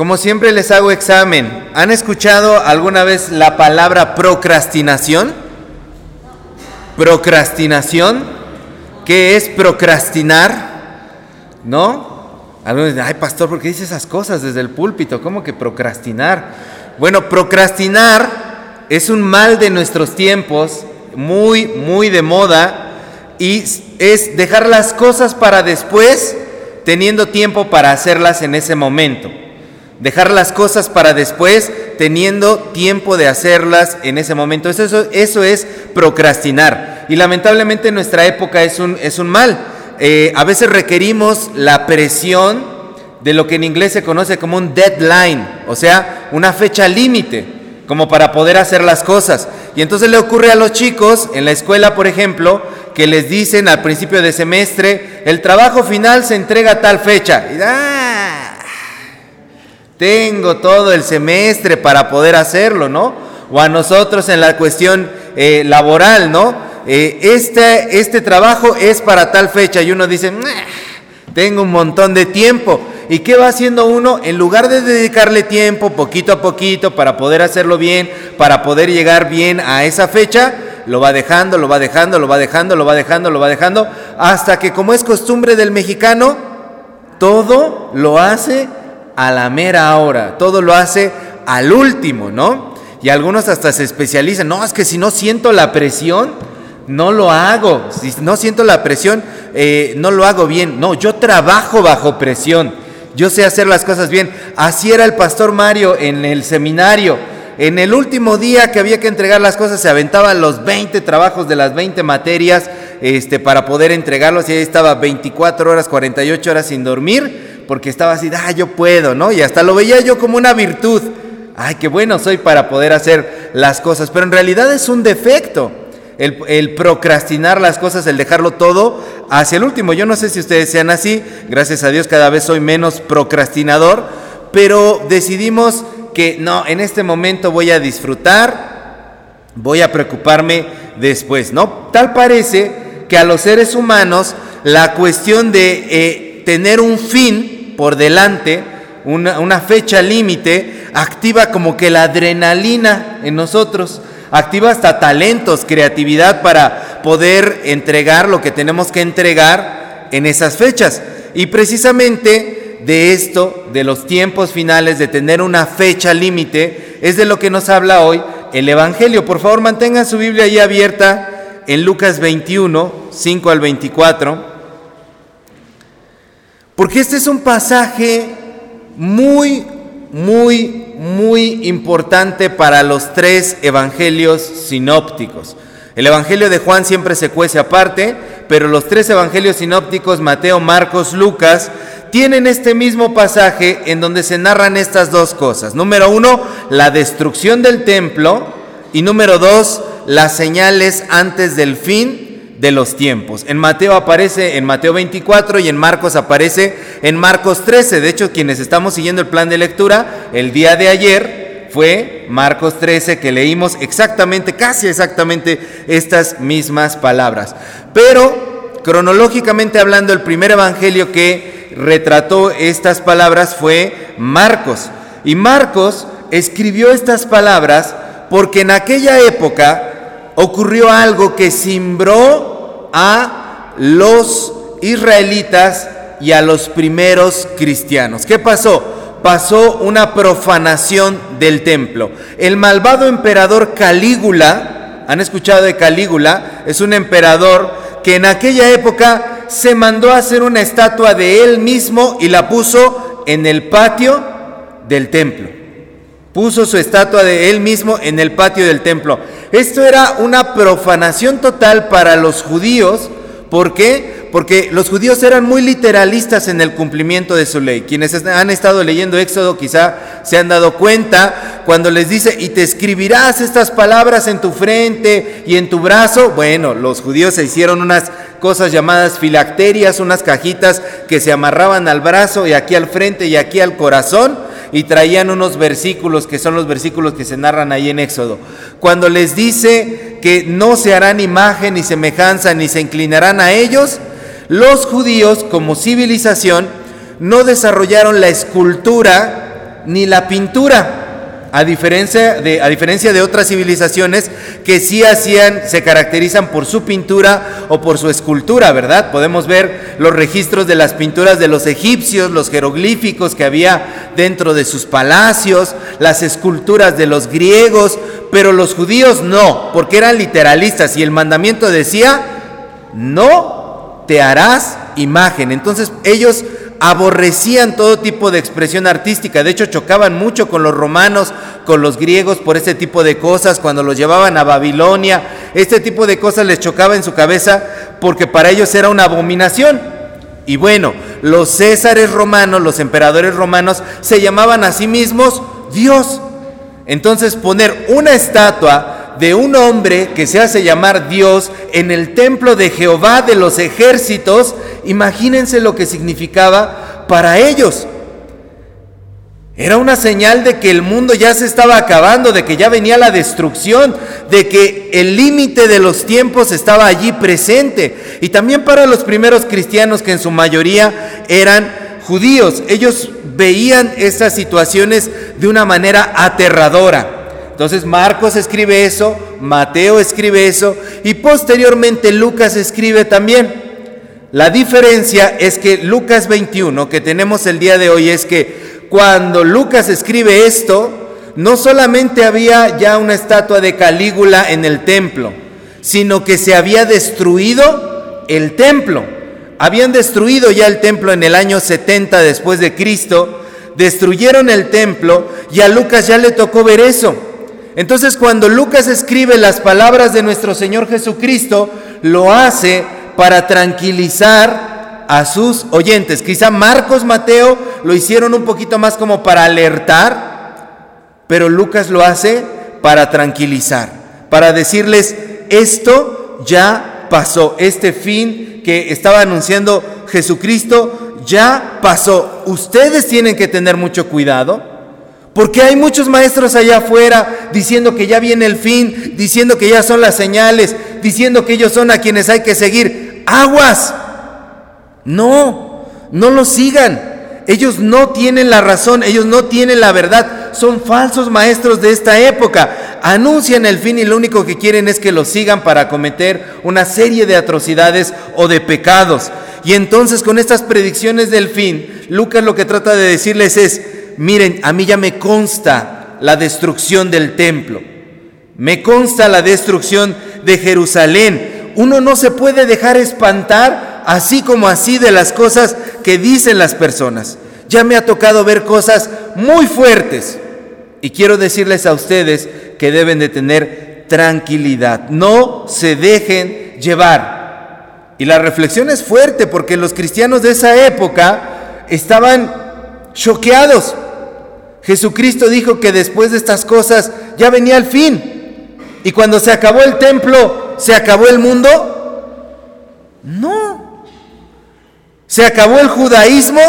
Como siempre les hago examen. ¿Han escuchado alguna vez la palabra procrastinación? Procrastinación. ¿Qué es procrastinar? ¿No? Algunos dicen, ay pastor, ¿por qué dice esas cosas desde el púlpito? ¿Cómo que procrastinar? Bueno, procrastinar es un mal de nuestros tiempos, muy, muy de moda, y es dejar las cosas para después, teniendo tiempo para hacerlas en ese momento. Dejar las cosas para después, teniendo tiempo de hacerlas en ese momento. Eso, eso, es procrastinar. Y lamentablemente en nuestra época es un, es un mal. Eh, a veces requerimos la presión de lo que en inglés se conoce como un deadline, o sea, una fecha límite, como para poder hacer las cosas. Y entonces le ocurre a los chicos en la escuela, por ejemplo, que les dicen al principio de semestre, el trabajo final se entrega a tal fecha. Ah, tengo todo el semestre para poder hacerlo, ¿no? O a nosotros en la cuestión eh, laboral, ¿no? Eh, este, este trabajo es para tal fecha y uno dice, tengo un montón de tiempo. ¿Y qué va haciendo uno? En lugar de dedicarle tiempo poquito a poquito para poder hacerlo bien, para poder llegar bien a esa fecha, lo va dejando, lo va dejando, lo va dejando, lo va dejando, lo va dejando, hasta que como es costumbre del mexicano, todo lo hace a la mera hora, todo lo hace al último, ¿no? Y algunos hasta se especializan, no, es que si no siento la presión, no lo hago, si no siento la presión, eh, no lo hago bien, no, yo trabajo bajo presión, yo sé hacer las cosas bien, así era el pastor Mario en el seminario, en el último día que había que entregar las cosas, se aventaban los 20 trabajos de las 20 materias este, para poder entregarlos y ahí estaba 24 horas, 48 horas sin dormir, porque estaba así, ah, yo puedo, ¿no? Y hasta lo veía yo como una virtud. Ay, qué bueno soy para poder hacer las cosas, pero en realidad es un defecto. El, procrastinar las cosas, el dejarlo todo hacia el último. Yo no sé si ustedes sean así, gracias a Dios cada vez soy menos procrastinador, pero decidimos que no, en este momento voy a disfrutar, voy a preocuparme después, ¿no? Tal parece que a los seres humanos la cuestión de eh, tener un fin por delante, una, fecha límite, activa como que la adrenalina en nosotros, activa hasta talentos, creatividad para poder entregar lo que tenemos que entregar en esas fechas. Y precisamente de esto, de los tiempos finales, de tener una fecha límite, es de lo que nos habla hoy el Evangelio. Por favor, mantengan su Biblia ahí abierta en Lucas 21, 5 al 24, porque este es un pasaje muy, muy, muy importante para los tres evangelios sinópticos. El Evangelio de Juan siempre se cuece aparte, pero los tres evangelios sinópticos, Mateo, Marcos, Lucas, tienen este mismo pasaje en donde se narran estas dos cosas. Número uno, la destrucción del templo y número dos, las señales antes del fin de los tiempos. En Mateo aparece en Mateo 24 y en Marcos aparece en Marcos 13. De hecho, quienes estamos siguiendo el plan de lectura, el día de ayer fue Marcos 13 que leímos exactamente, casi exactamente estas mismas palabras. Pero cronológicamente hablando, el primer evangelio que retrató estas palabras fue Marcos. Y Marcos escribió estas palabras porque en aquella época ocurrió algo que cimbró a los israelitas y a los primeros cristianos. ¿Qué pasó? Pasó una profanación del templo. El malvado emperador Calígula, ¿han escuchado de Calígula? Es un emperador que en aquella época se mandó a hacer una estatua de él mismo y la puso en el patio del templo. Puso su estatua de él mismo en el patio del templo. Esto era una profanación total para los judíos. ¿Por qué? porque los judíos eran muy literalistas en el cumplimiento de su ley. Quienes han estado leyendo Éxodo quizá se han dado cuenta cuando les dice, y te escribirás estas palabras en tu frente y en tu brazo. Bueno, los judíos se hicieron unas cosas llamadas filacterias, unas cajitas que se amarraban al brazo y aquí al frente y aquí al corazón y traían unos versículos que son los versículos que se narran ahí en Éxodo. Cuando les dice que no se harán imagen ni semejanza ni se inclinarán a ellos, los judíos como civilización no desarrollaron la escultura ni la pintura. A diferencia, de, a diferencia de otras civilizaciones que sí hacían, se caracterizan por su pintura o por su escultura, ¿verdad? Podemos ver los registros de las pinturas de los egipcios, los jeroglíficos que había dentro de sus palacios, las esculturas de los griegos, pero los judíos no, porque eran literalistas y el mandamiento decía, no te harás imagen. Entonces ellos aborrecían todo tipo de expresión artística, de hecho chocaban mucho con los romanos, con los griegos por este tipo de cosas, cuando los llevaban a Babilonia, este tipo de cosas les chocaba en su cabeza porque para ellos era una abominación. Y bueno, los césares romanos, los emperadores romanos, se llamaban a sí mismos Dios. Entonces poner una estatua de un hombre que se hace llamar Dios en el templo de Jehová de los ejércitos, imagínense lo que significaba para ellos. Era una señal de que el mundo ya se estaba acabando, de que ya venía la destrucción, de que el límite de los tiempos estaba allí presente. Y también para los primeros cristianos que en su mayoría eran judíos, ellos veían estas situaciones de una manera aterradora. Entonces Marcos escribe eso, Mateo escribe eso y posteriormente Lucas escribe también. La diferencia es que Lucas 21 que tenemos el día de hoy es que cuando Lucas escribe esto, no solamente había ya una estatua de Calígula en el templo, sino que se había destruido el templo. Habían destruido ya el templo en el año 70 después de Cristo, destruyeron el templo y a Lucas ya le tocó ver eso. Entonces cuando Lucas escribe las palabras de nuestro Señor Jesucristo, lo hace para tranquilizar a sus oyentes. Quizá Marcos, Mateo lo hicieron un poquito más como para alertar, pero Lucas lo hace para tranquilizar, para decirles, esto ya pasó, este fin que estaba anunciando Jesucristo ya pasó. Ustedes tienen que tener mucho cuidado porque hay muchos maestros allá afuera diciendo que ya viene el fin, diciendo que ya son las señales, diciendo que ellos son a quienes hay que seguir. Aguas. No, no los sigan. Ellos no tienen la razón, ellos no tienen la verdad. Son falsos maestros de esta época. Anuncian el fin y lo único que quieren es que los sigan para cometer una serie de atrocidades o de pecados. Y entonces con estas predicciones del fin, Lucas lo que trata de decirles es, miren, a mí ya me consta la destrucción del templo, me consta la destrucción de Jerusalén. Uno no se puede dejar espantar así como así de las cosas que dicen las personas. Ya me ha tocado ver cosas muy fuertes y quiero decirles a ustedes que deben de tener tranquilidad. No se dejen llevar. Y la reflexión es fuerte porque los cristianos de esa época estaban choqueados Jesucristo dijo que después de estas cosas ya venía el fin. Y cuando se acabó el templo, ¿se acabó el mundo? No. ¿Se acabó el judaísmo?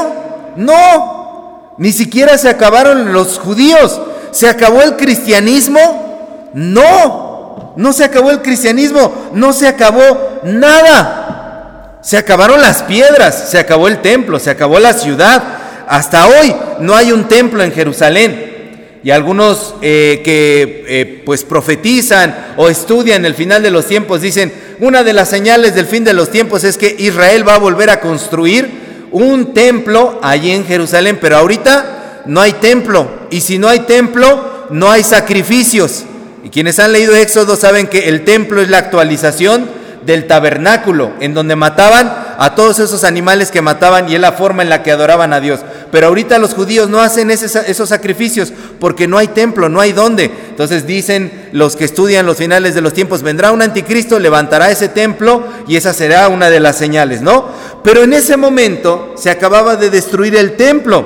No. Ni siquiera se acabaron los judíos. ¿Se acabó el cristianismo? No. No se acabó el cristianismo. No se acabó nada. Se acabaron las piedras. Se acabó el templo. Se acabó la ciudad hasta hoy no hay un templo en Jerusalén. Y algunos eh, que eh, pues profetizan o estudian el final de los tiempos dicen, una de las señales del fin de los tiempos es que Israel va a volver a construir un templo allí en Jerusalén, pero ahorita no hay templo. Y si no hay templo, no hay sacrificios. Y quienes han leído Éxodo saben que el templo es la actualización del tabernáculo, en donde mataban a todos esos animales que mataban y es la forma en la que adoraban a Dios. Pero ahorita los judíos no hacen esos sacrificios porque no hay templo, no hay dónde. Entonces dicen los que estudian los finales de los tiempos, vendrá un anticristo, levantará ese templo y esa será una de las señales, ¿no? Pero en ese momento se acababa de destruir el templo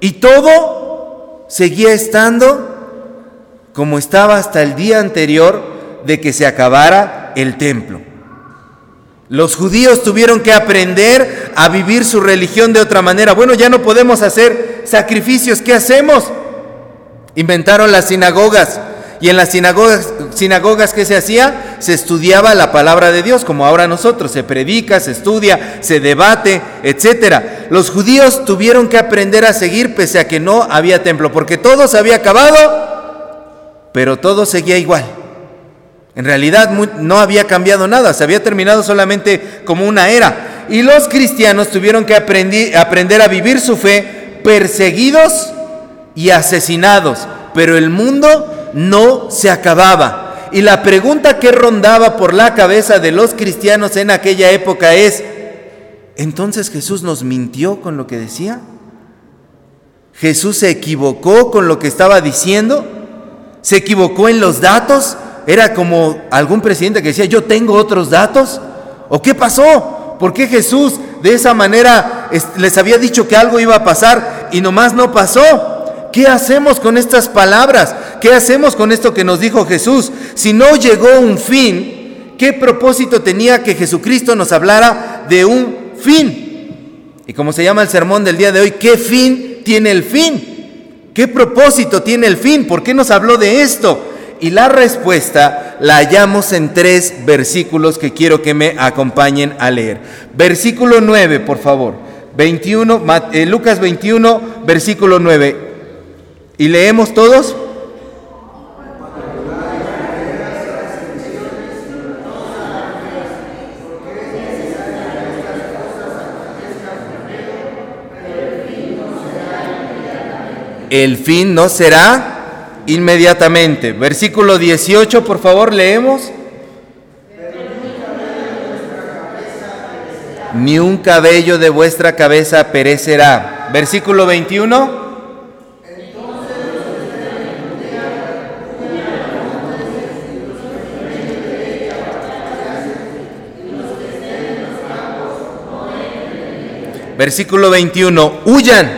y todo seguía estando como estaba hasta el día anterior de que se acabara el templo. Los judíos tuvieron que aprender a vivir su religión de otra manera. Bueno, ya no podemos hacer sacrificios. ¿Qué hacemos? Inventaron las sinagogas. Y en las sinagogas, sinagogas que se hacía, se estudiaba la palabra de Dios, como ahora nosotros, se predica, se estudia, se debate, etc. Los judíos tuvieron que aprender a seguir pese a que no había templo, porque todo se había acabado, pero todo seguía igual. En realidad no había cambiado nada, se había terminado solamente como una era. Y los cristianos tuvieron que aprender a vivir su fe perseguidos y asesinados, pero el mundo no se acababa. Y la pregunta que rondaba por la cabeza de los cristianos en aquella época es, ¿entonces Jesús nos mintió con lo que decía? ¿Jesús se equivocó con lo que estaba diciendo? ¿Se equivocó en los datos? ¿Era como algún presidente que decía, yo tengo otros datos? ¿O qué pasó? ¿Por qué Jesús de esa manera les había dicho que algo iba a pasar y nomás no pasó? ¿Qué hacemos con estas palabras? ¿Qué hacemos con esto que nos dijo Jesús? Si no llegó un fin, ¿qué propósito tenía que Jesucristo nos hablara de un fin? Y como se llama el sermón del día de hoy, ¿qué fin tiene el fin? ¿Qué propósito tiene el fin? ¿Por qué nos habló de esto? Y la respuesta la hallamos en tres versículos que quiero que me acompañen a leer. Versículo 9, por favor. 21, eh, Lucas 21, versículo 9. ¿Y leemos todos? El fin no será inmediatamente. Versículo 18, por favor, leemos. Ni un cabello de vuestra cabeza perecerá. Versículo 21. Versículo 21, huyan,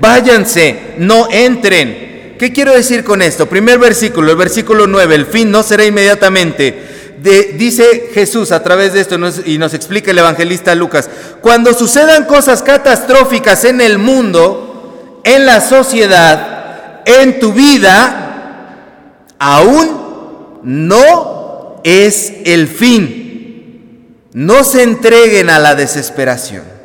váyanse, no entren. ¿Qué quiero decir con esto? Primer versículo, el versículo 9, el fin no será inmediatamente. dice Jesús a través de esto y nos explica el evangelista Lucas, cuando sucedan cosas catastróficas en el mundo, en la sociedad, en tu vida, aún no es el fin. No se entreguen a la desesperación.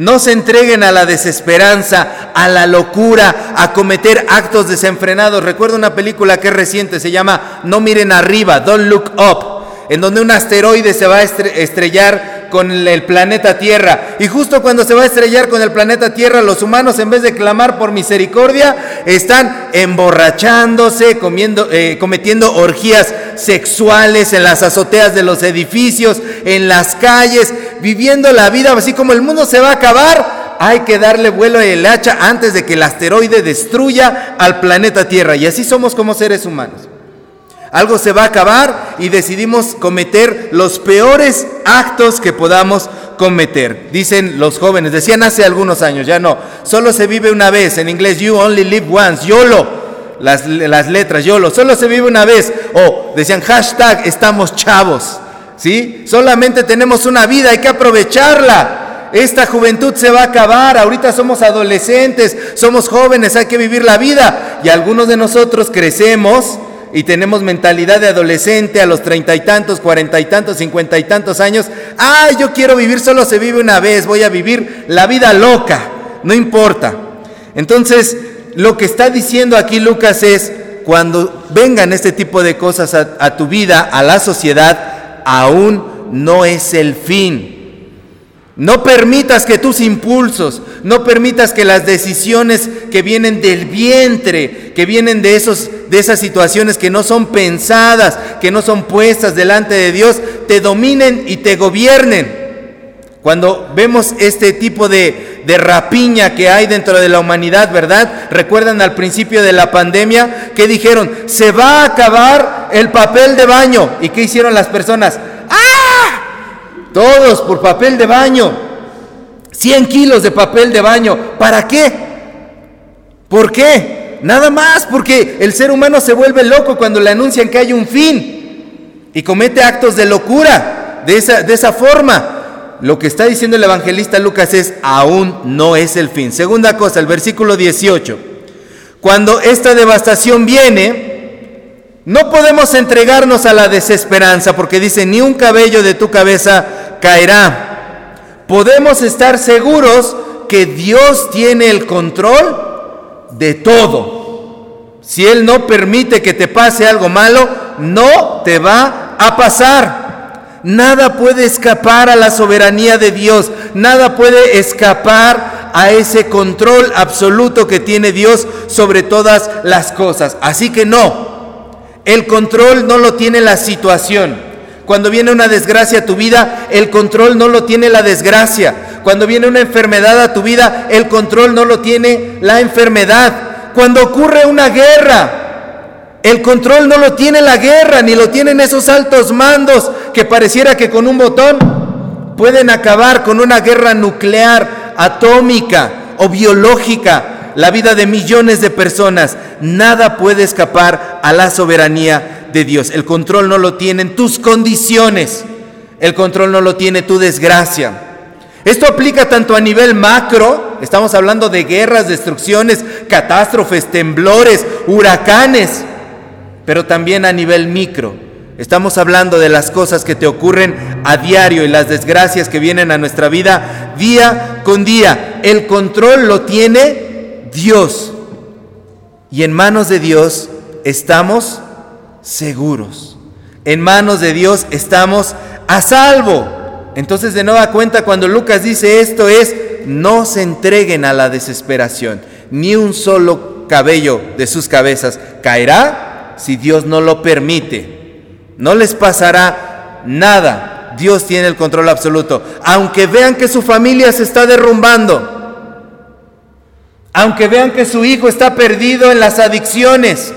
No se entreguen a la desesperanza, a la locura, a cometer actos desenfrenados. Recuerdo una película que es reciente, se llama No miren arriba, Don't Look Up, en donde un asteroide se va a estrellar con el planeta Tierra. Y justo cuando se va a estrellar con el planeta Tierra, los humanos en vez de clamar por misericordia, están emborrachándose, comiendo, eh, cometiendo orgías sexuales en las azoteas de los edificios, en las calles, viviendo la vida así como el mundo se va a acabar. Hay que darle vuelo el hacha antes de que el asteroide destruya al planeta Tierra. Y así somos como seres humanos. Algo se va a acabar y decidimos cometer los peores actos que podamos cometer. Dicen los jóvenes, decían hace algunos años, ya no, solo se vive una vez, en inglés you only live once, YOLO, las, las letras YOLO, solo se vive una vez, o decían hashtag estamos chavos, ¿sí? Solamente tenemos una vida, hay que aprovecharla. Esta juventud se va a acabar, ahorita somos adolescentes, somos jóvenes, hay que vivir la vida y algunos de nosotros crecemos y tenemos mentalidad de adolescente a los treinta y tantos, cuarenta y tantos, cincuenta y tantos años, ay, yo quiero vivir, solo se vive una vez, voy a vivir la vida loca, no importa. Entonces, lo que está diciendo aquí Lucas es, cuando vengan este tipo de cosas a, a tu vida, a la sociedad, aún no es el fin. No permitas que tus impulsos, no permitas que las decisiones que vienen del vientre, que vienen de, esos, de esas situaciones que no son pensadas, que no son puestas delante de Dios, te dominen y te gobiernen. Cuando vemos este tipo de, de rapiña que hay dentro de la humanidad, ¿verdad? Recuerdan al principio de la pandemia que dijeron, se va a acabar el papel de baño. ¿Y qué hicieron las personas? Todos por papel de baño. 100 kilos de papel de baño. ¿Para qué? ¿Por qué? Nada más porque el ser humano se vuelve loco cuando le anuncian que hay un fin y comete actos de locura de esa, de esa forma. Lo que está diciendo el evangelista Lucas es, aún no es el fin. Segunda cosa, el versículo 18. Cuando esta devastación viene, No podemos entregarnos a la desesperanza porque dice, ni un cabello de tu cabeza caerá. Podemos estar seguros que Dios tiene el control de todo. Si Él no permite que te pase algo malo, no te va a pasar. Nada puede escapar a la soberanía de Dios. Nada puede escapar a ese control absoluto que tiene Dios sobre todas las cosas. Así que no, el control no lo tiene la situación. Cuando viene una desgracia a tu vida, el control no lo tiene la desgracia. Cuando viene una enfermedad a tu vida, el control no lo tiene la enfermedad. Cuando ocurre una guerra, el control no lo tiene la guerra, ni lo tienen esos altos mandos que pareciera que con un botón pueden acabar con una guerra nuclear, atómica o biológica, la vida de millones de personas. Nada puede escapar a la soberanía de Dios. El control no lo tienen tus condiciones, el control no lo tiene tu desgracia. Esto aplica tanto a nivel macro, estamos hablando de guerras, destrucciones, catástrofes, temblores, huracanes, pero también a nivel micro. Estamos hablando de las cosas que te ocurren a diario y las desgracias que vienen a nuestra vida día con día. El control lo tiene Dios. Y en manos de Dios estamos seguros. En manos de Dios estamos a salvo. Entonces de nueva cuenta cuando Lucas dice esto es, no se entreguen a la desesperación. Ni un solo cabello de sus cabezas caerá si Dios no lo permite. No les pasará nada. Dios tiene el control absoluto. Aunque vean que su familia se está derrumbando. Aunque vean que su hijo está perdido en las adicciones.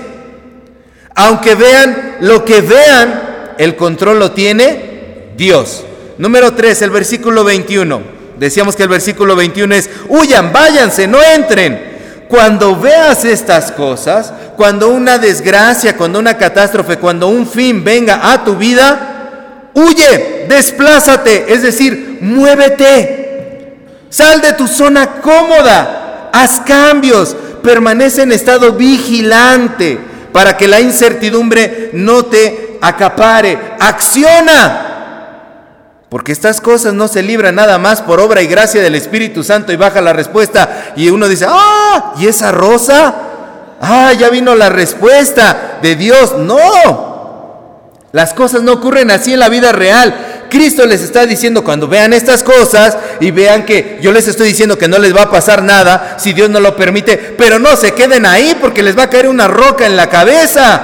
Aunque vean lo que vean, el control lo tiene Dios. Número 3, el versículo 21. Decíamos que el versículo 21 es, huyan, váyanse, no entren. Cuando veas estas cosas, cuando una desgracia, cuando una catástrofe, cuando un fin venga a tu vida, huye, desplázate, es decir, muévete. Sal de tu zona cómoda, haz cambios, permanece en estado vigilante para que la incertidumbre no te acapare. Acciona. Porque estas cosas no se libran nada más por obra y gracia del Espíritu Santo y baja la respuesta y uno dice, ah, ¿y esa rosa? Ah, ya vino la respuesta de Dios. No, las cosas no ocurren así en la vida real. Cristo les está diciendo cuando vean estas cosas y vean que yo les estoy diciendo que no les va a pasar nada si Dios no lo permite, pero no se queden ahí porque les va a caer una roca en la cabeza.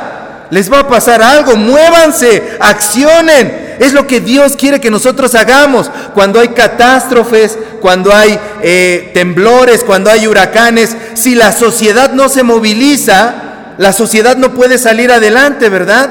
Les va a pasar algo, muévanse, accionen. Es lo que Dios quiere que nosotros hagamos cuando hay catástrofes, cuando hay eh, temblores, cuando hay huracanes. Si la sociedad no se moviliza, la sociedad no puede salir adelante, ¿verdad?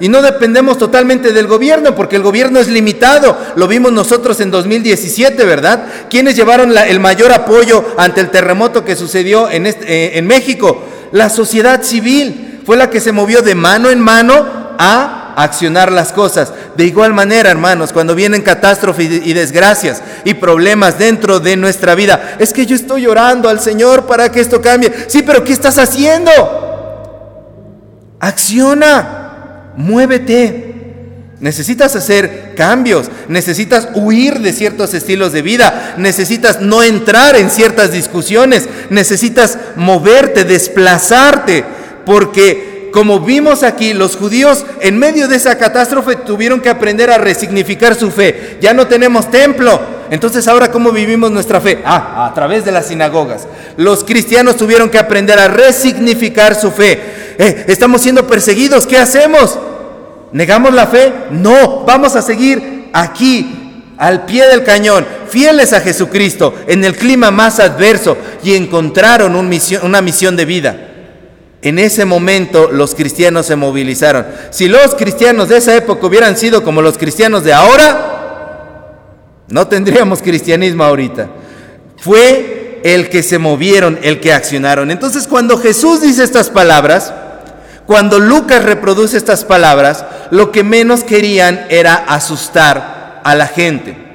Y no dependemos totalmente del gobierno, porque el gobierno es limitado. Lo vimos nosotros en 2017, ¿verdad? ¿Quiénes llevaron el mayor apoyo ante el terremoto que sucedió en, eh, en México? La sociedad civil fue la que se movió de mano en mano a accionar las cosas. De igual manera, hermanos, cuando vienen catástrofes y desgracias y problemas dentro de nuestra vida, es que yo estoy orando al Señor para que esto cambie. Sí, pero ¿qué estás haciendo? Acciona, muévete. Necesitas hacer cambios, necesitas huir de ciertos estilos de vida, necesitas no entrar en ciertas discusiones, necesitas moverte, desplazarte, porque como vimos aquí, los judíos en medio de esa catástrofe tuvieron que aprender a resignificar su fe. Ya no tenemos templo. Entonces ahora ¿cómo vivimos nuestra fe? Ah, a través de las sinagogas. Los cristianos tuvieron que aprender a resignificar su fe. Eh, estamos siendo perseguidos, ¿qué hacemos? ¿Negamos la fe? No, vamos a seguir aquí, al pie del cañón, fieles a Jesucristo, en el clima más adverso, y encontraron una misión de vida. En ese momento los cristianos se movilizaron. Si los cristianos de esa época hubieran sido como los cristianos de ahora, no tendríamos cristianismo ahorita. Fue el que se movieron, el que accionaron. Entonces cuando Jesús dice estas palabras, cuando Lucas reproduce estas palabras, lo que menos querían era asustar a la gente.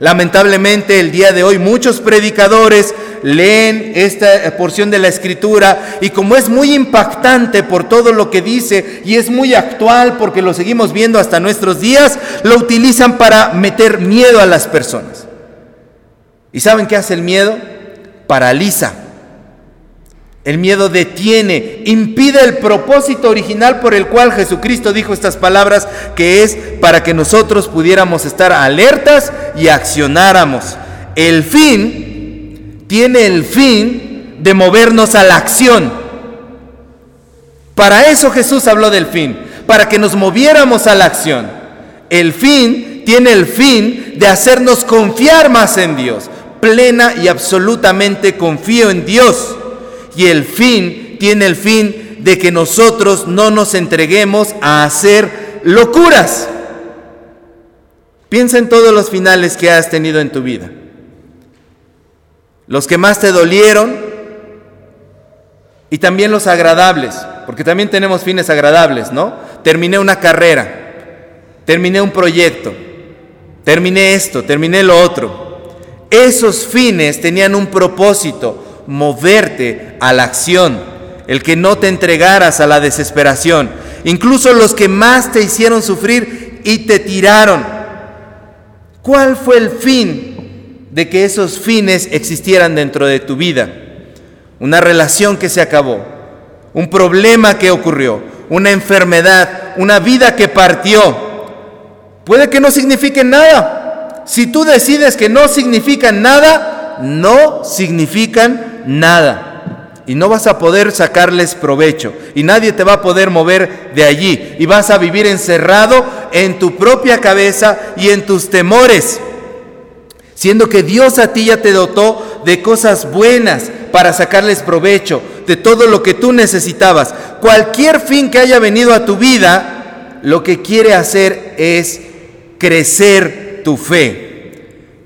Lamentablemente el día de hoy muchos predicadores leen esta porción de la escritura y como es muy impactante por todo lo que dice y es muy actual porque lo seguimos viendo hasta nuestros días, lo utilizan para meter miedo a las personas. ¿Y saben qué hace el miedo? Paraliza. El miedo detiene, impide el propósito original por el cual Jesucristo dijo estas palabras, que es para que nosotros pudiéramos estar alertas y accionáramos. El fin tiene el fin de movernos a la acción. Para eso Jesús habló del fin, para que nos moviéramos a la acción. El fin tiene el fin de hacernos confiar más en Dios. Plena y absolutamente confío en Dios y el fin tiene el fin de que nosotros no nos entreguemos a hacer locuras. Piensa en todos los finales que has tenido en tu vida. Los que más te dolieron y también los agradables, porque también tenemos fines agradables, ¿no? Terminé una carrera, terminé un proyecto, terminé esto, terminé lo otro. Esos fines tenían un propósito, moverte a la acción, el que no te entregaras a la desesperación, incluso los que más te hicieron sufrir y te tiraron. ¿Cuál fue el fin de que esos fines existieran dentro de tu vida? Una relación que se acabó, un problema que ocurrió, una enfermedad, una vida que partió. Puede que no signifique nada. Si tú decides que no significan nada, no significan nada. Y no vas a poder sacarles provecho. Y nadie te va a poder mover de allí. Y vas a vivir encerrado en tu propia cabeza y en tus temores. Siendo que Dios a ti ya te dotó de cosas buenas para sacarles provecho, de todo lo que tú necesitabas. Cualquier fin que haya venido a tu vida, lo que quiere hacer es crecer tu fe,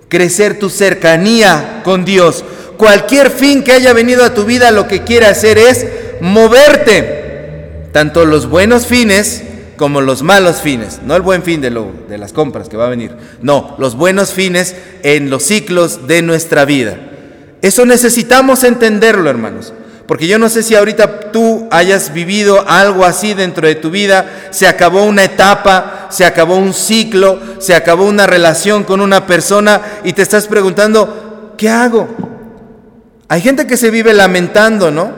crecer tu cercanía con Dios, cualquier fin que haya venido a tu vida lo que quiere hacer es moverte. Tanto los buenos fines como los malos fines. No el buen fin de, lo, de las compras que va a venir. No, los buenos fines en los ciclos de nuestra vida. Eso necesitamos entenderlo, hermanos. Porque yo no sé si ahorita tú hayas vivido algo así dentro de tu vida, se acabó una etapa, se acabó un ciclo, se acabó una relación con una persona y te estás preguntando, ¿qué hago? Hay gente que se vive lamentando, ¿no?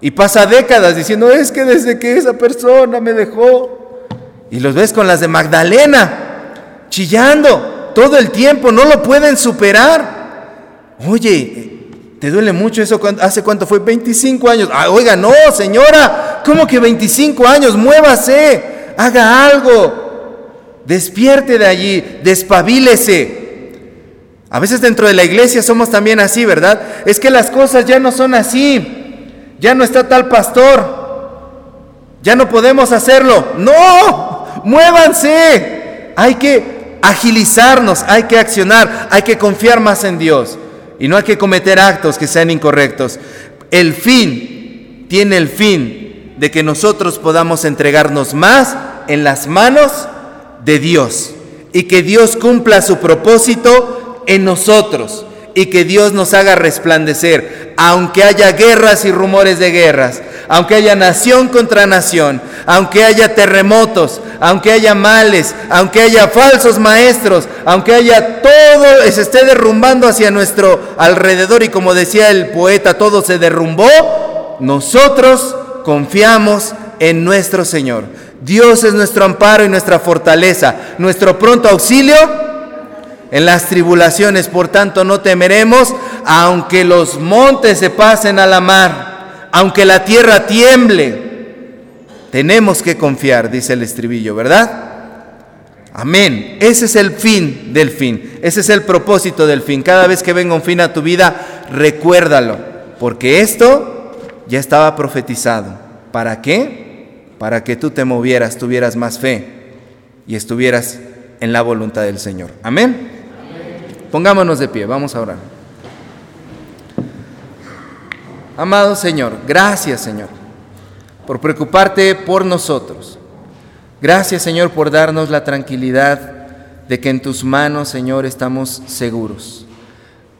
Y pasa décadas diciendo, es que desde que esa persona me dejó. Y los ves con las de Magdalena, chillando todo el tiempo, no lo pueden superar. Oye, ¿te duele mucho eso? ¿Hace cuánto fue? 25 años. Ah, oiga, no, señora, ¿cómo que 25 años? Muévase, haga algo, despierte de allí, despabilese. A veces dentro de la iglesia somos también así, ¿verdad? Es que las cosas ya no son así. Ya no está tal pastor. Ya no podemos hacerlo. No, muévanse. Hay que agilizarnos, hay que accionar, hay que confiar más en Dios. Y no hay que cometer actos que sean incorrectos. El fin tiene el fin de que nosotros podamos entregarnos más en las manos de Dios y que Dios cumpla su propósito en nosotros y que Dios nos haga resplandecer, aunque haya guerras y rumores de guerras, aunque haya nación contra nación, aunque haya terremotos, aunque haya males, aunque haya falsos maestros, aunque haya todo, se esté derrumbando hacia nuestro alrededor y como decía el poeta, todo se derrumbó, nosotros confiamos en nuestro Señor. Dios es nuestro amparo y nuestra fortaleza, nuestro pronto auxilio en las tribulaciones, por tanto no temeremos, aunque los montes se pasen a la mar, aunque la tierra tiemble. Tenemos que confiar, dice el estribillo, ¿verdad? Amén. Ese es el fin del fin. Ese es el propósito del fin. Cada vez que venga un fin a tu vida, recuérdalo. Porque esto ya estaba profetizado. ¿Para qué? Para que tú te movieras, tuvieras más fe y estuvieras en la voluntad del Señor. Amén. Pongámonos de pie, vamos a orar. Amado Señor, gracias Señor por preocuparte por nosotros. Gracias Señor por darnos la tranquilidad de que en tus manos, Señor, estamos seguros,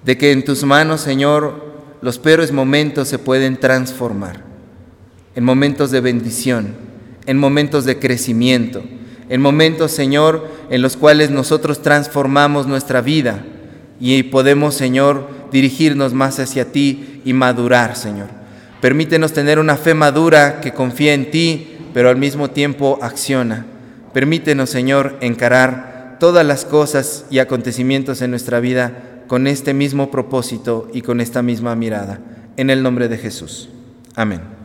de que en tus manos, Señor, los peores momentos se pueden transformar en momentos de bendición, en momentos de crecimiento, en momentos, Señor, en los cuales nosotros transformamos nuestra vida y podemos, Señor, dirigirnos más hacia ti y madurar, Señor. Permítenos tener una fe madura que confía en ti, pero al mismo tiempo acciona. Permítenos, Señor, encarar todas las cosas y acontecimientos en nuestra vida con este mismo propósito y con esta misma mirada. En el nombre de Jesús. Amén.